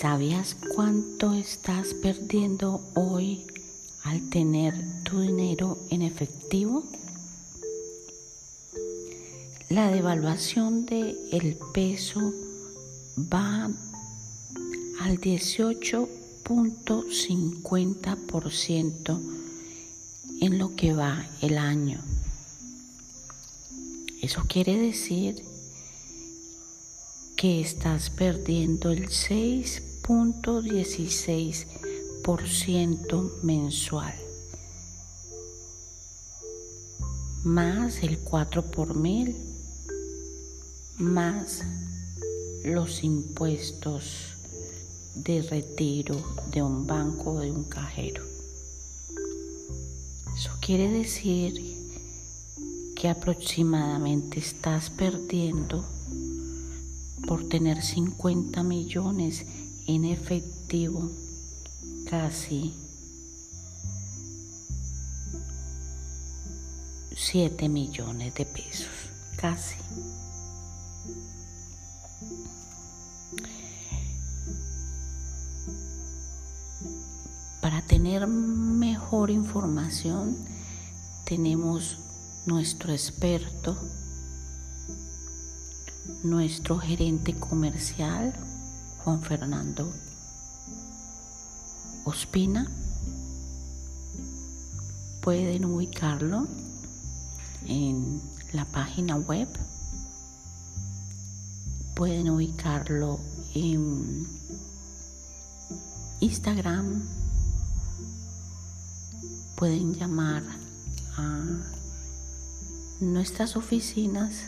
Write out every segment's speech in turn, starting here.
¿Sabías cuánto estás perdiendo hoy al tener tu dinero en efectivo? La devaluación del el peso va al 18.50% en lo que va el año. Eso quiere decir que estás perdiendo el 6.16% mensual, más el 4 por mil, más los impuestos de retiro de un banco o de un cajero. Eso quiere decir que aproximadamente estás perdiendo por tener 50 millones en efectivo, casi 7 millones de pesos, casi. Para tener mejor información tenemos nuestro experto nuestro gerente comercial, Juan Fernando Ospina. Pueden ubicarlo en la página web. Pueden ubicarlo en Instagram. Pueden llamar a nuestras oficinas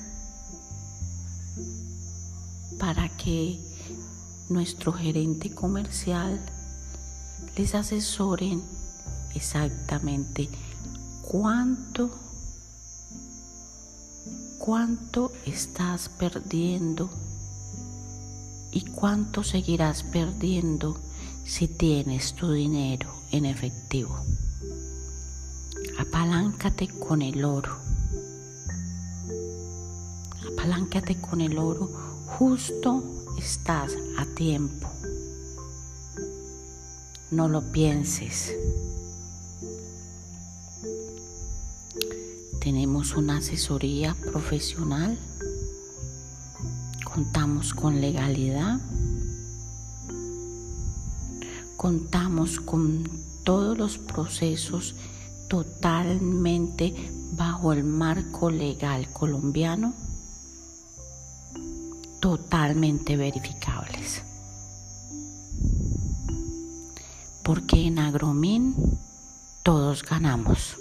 para que nuestro gerente comercial les asesoren exactamente cuánto cuánto estás perdiendo y cuánto seguirás perdiendo si tienes tu dinero en efectivo. Apaláncate con el oro. Apaláncate con el oro Justo estás a tiempo. No lo pienses. Tenemos una asesoría profesional. Contamos con legalidad. Contamos con todos los procesos totalmente bajo el marco legal colombiano totalmente verificables. Porque en Agromin todos ganamos.